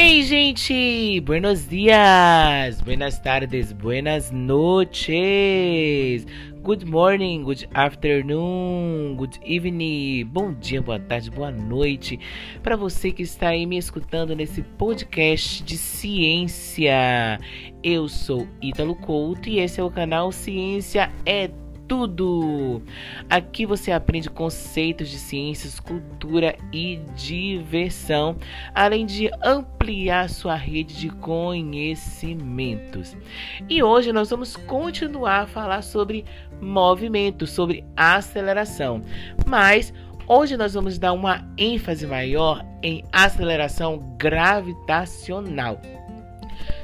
Ei, gente! Buenos dias! Buenas tardes, buenas noches! Good morning, good afternoon, good evening, bom dia, boa tarde, boa noite para você que está aí me escutando nesse podcast de ciência. Eu sou Ítalo Couto e esse é o canal Ciência é tudo. Aqui você aprende conceitos de ciências, cultura e diversão, além de ampliar sua rede de conhecimentos. E hoje nós vamos continuar a falar sobre movimento, sobre aceleração. Mas Hoje nós vamos dar uma ênfase maior em aceleração gravitacional.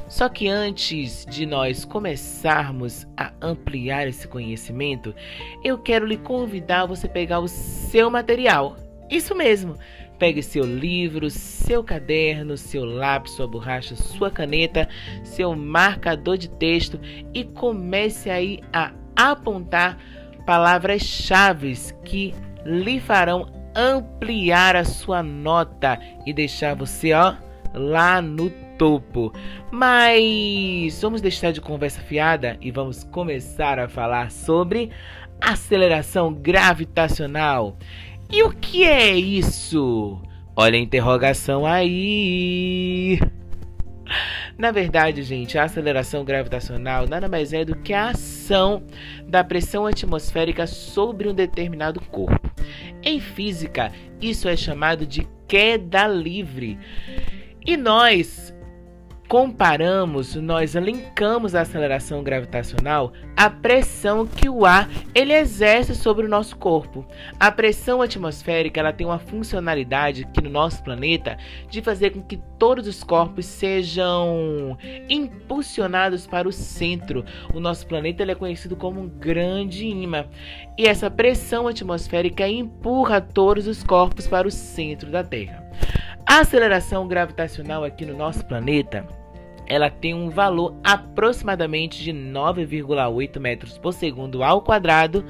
Só que antes de nós começarmos a ampliar esse conhecimento, eu quero lhe convidar a você pegar o seu material. Isso mesmo. Pegue seu livro, seu caderno, seu lápis, sua borracha, sua caneta, seu marcador de texto e comece aí a apontar palavras-chave que lhe farão ampliar a sua nota e deixar você, ó, lá no topo. Mas vamos deixar de conversa fiada e vamos começar a falar sobre aceleração gravitacional. E o que é isso? Olha a interrogação aí. Na verdade, gente, a aceleração gravitacional nada mais é do que a ação da pressão atmosférica sobre um determinado corpo. Em física, isso é chamado de queda livre. E nós comparamos, nós linkamos a aceleração gravitacional à pressão que o ar ele exerce sobre o nosso corpo. A pressão atmosférica ela tem uma funcionalidade aqui no nosso planeta de fazer com que todos os corpos sejam impulsionados para o centro. O nosso planeta ele é conhecido como um grande imã e essa pressão atmosférica empurra todos os corpos para o centro da Terra. A aceleração gravitacional aqui no nosso planeta ela tem um valor aproximadamente de 9,8 metros por segundo ao quadrado,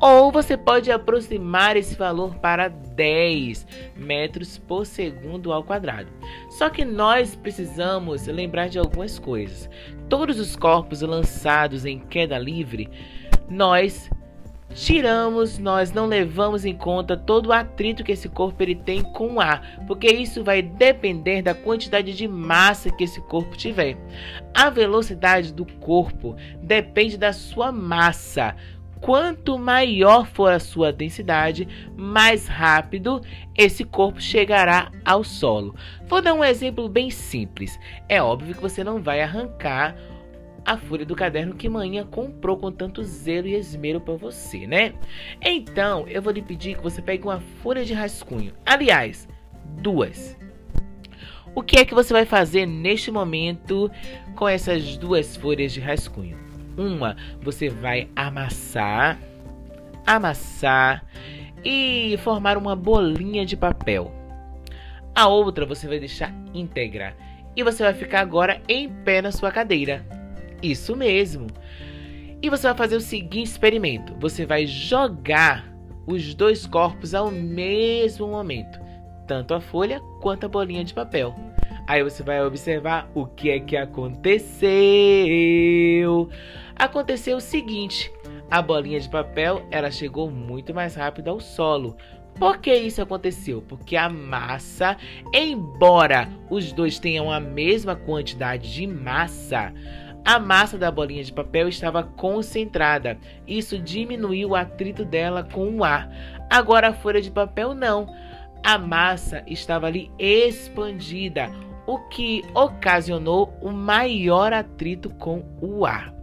ou você pode aproximar esse valor para 10 metros por segundo ao quadrado. Só que nós precisamos lembrar de algumas coisas. Todos os corpos lançados em queda livre, nós tiramos, nós não levamos em conta todo o atrito que esse corpo ele tem com o ar, porque isso vai depender da quantidade de massa que esse corpo tiver. A velocidade do corpo depende da sua massa. Quanto maior for a sua densidade, mais rápido esse corpo chegará ao solo. Vou dar um exemplo bem simples. É óbvio que você não vai arrancar a folha do caderno que manhã comprou com tanto zelo e esmero para você, né? Então, eu vou lhe pedir que você pegue uma folha de rascunho. Aliás, duas. O que é que você vai fazer neste momento com essas duas folhas de rascunho? Uma, você vai amassar, amassar e formar uma bolinha de papel. A outra você vai deixar íntegra e você vai ficar agora em pé na sua cadeira. Isso mesmo. E você vai fazer o seguinte experimento: você vai jogar os dois corpos ao mesmo momento, tanto a folha quanto a bolinha de papel. Aí você vai observar o que é que aconteceu. Aconteceu o seguinte: a bolinha de papel ela chegou muito mais rápido ao solo. Por que isso aconteceu? Porque a massa, embora os dois tenham a mesma quantidade de massa, a massa da bolinha de papel estava concentrada. Isso diminuiu o atrito dela com o ar. Agora a folha de papel não. A massa estava ali expandida, o que ocasionou o maior atrito com o ar.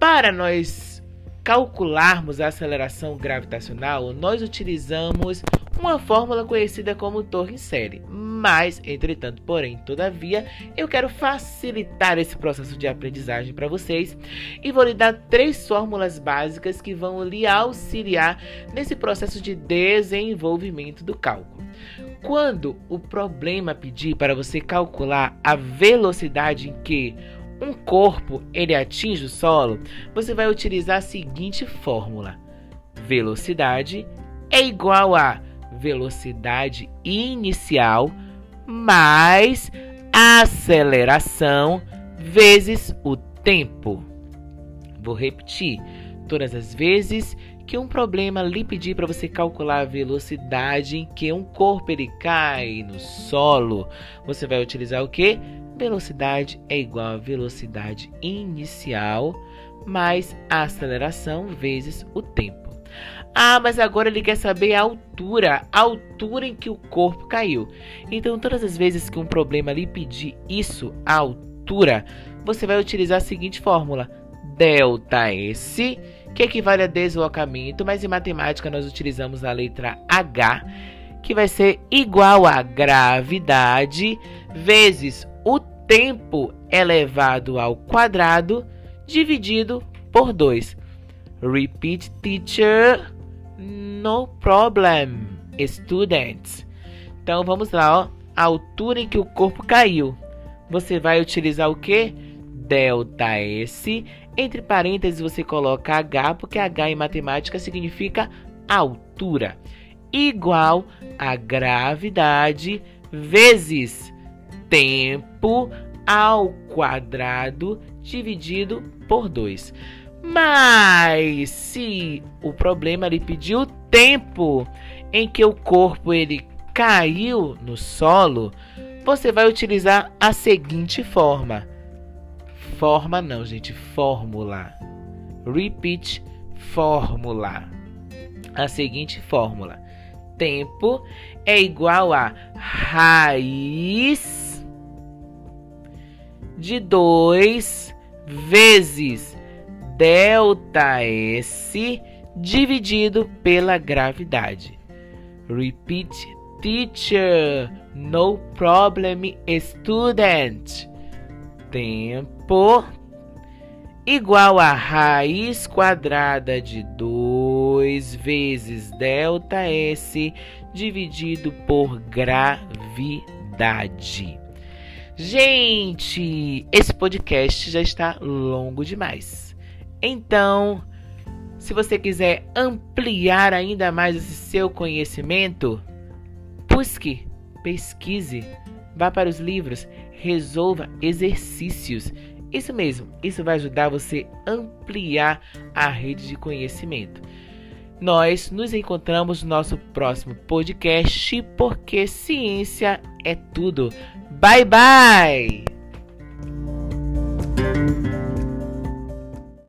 Para nós calcularmos a aceleração gravitacional, nós utilizamos uma fórmula conhecida como torre em série. Mas, entretanto, porém, todavia, eu quero facilitar esse processo de aprendizagem para vocês e vou lhe dar três fórmulas básicas que vão lhe auxiliar nesse processo de desenvolvimento do cálculo. Quando o problema pedir para você calcular a velocidade em que um corpo ele atinge o solo, você vai utilizar a seguinte fórmula: velocidade é igual a velocidade inicial mais aceleração vezes o tempo. Vou repetir. Todas as vezes que um problema lhe pedir para você calcular a velocidade em que um corpo ele cai no solo, você vai utilizar o que? Velocidade é igual a velocidade inicial mais aceleração vezes o tempo. Ah, mas agora ele quer saber a altura, a altura em que o corpo caiu. Então, todas as vezes que um problema lhe pedir isso, a altura, você vai utilizar a seguinte fórmula: delta S, que equivale a deslocamento, mas em matemática nós utilizamos a letra H, que vai ser igual a gravidade vezes o tempo elevado ao quadrado dividido por 2. Repeat, teacher. No problem, students. Então vamos lá, ó. A altura em que o corpo caiu. Você vai utilizar o que? Delta S. Entre parênteses você coloca H, porque H em matemática significa altura. Igual a gravidade vezes tempo ao quadrado dividido por 2. Mas se o problema lhe pediu tempo em que o corpo ele caiu no solo, você vai utilizar a seguinte forma. Forma não, gente, fórmula. Repeat fórmula. A seguinte fórmula. Tempo é igual a raiz de 2 vezes delta S dividido pela gravidade. Repeat, teacher. No problem, student. Tempo igual a raiz quadrada de 2 vezes delta S dividido por gravidade. Gente, esse podcast já está longo demais. Então, se você quiser ampliar ainda mais esse seu conhecimento, busque, pesquise, vá para os livros, resolva exercícios. Isso mesmo, isso vai ajudar você a ampliar a rede de conhecimento. Nós nos encontramos no nosso próximo podcast, porque ciência é tudo. Bye bye!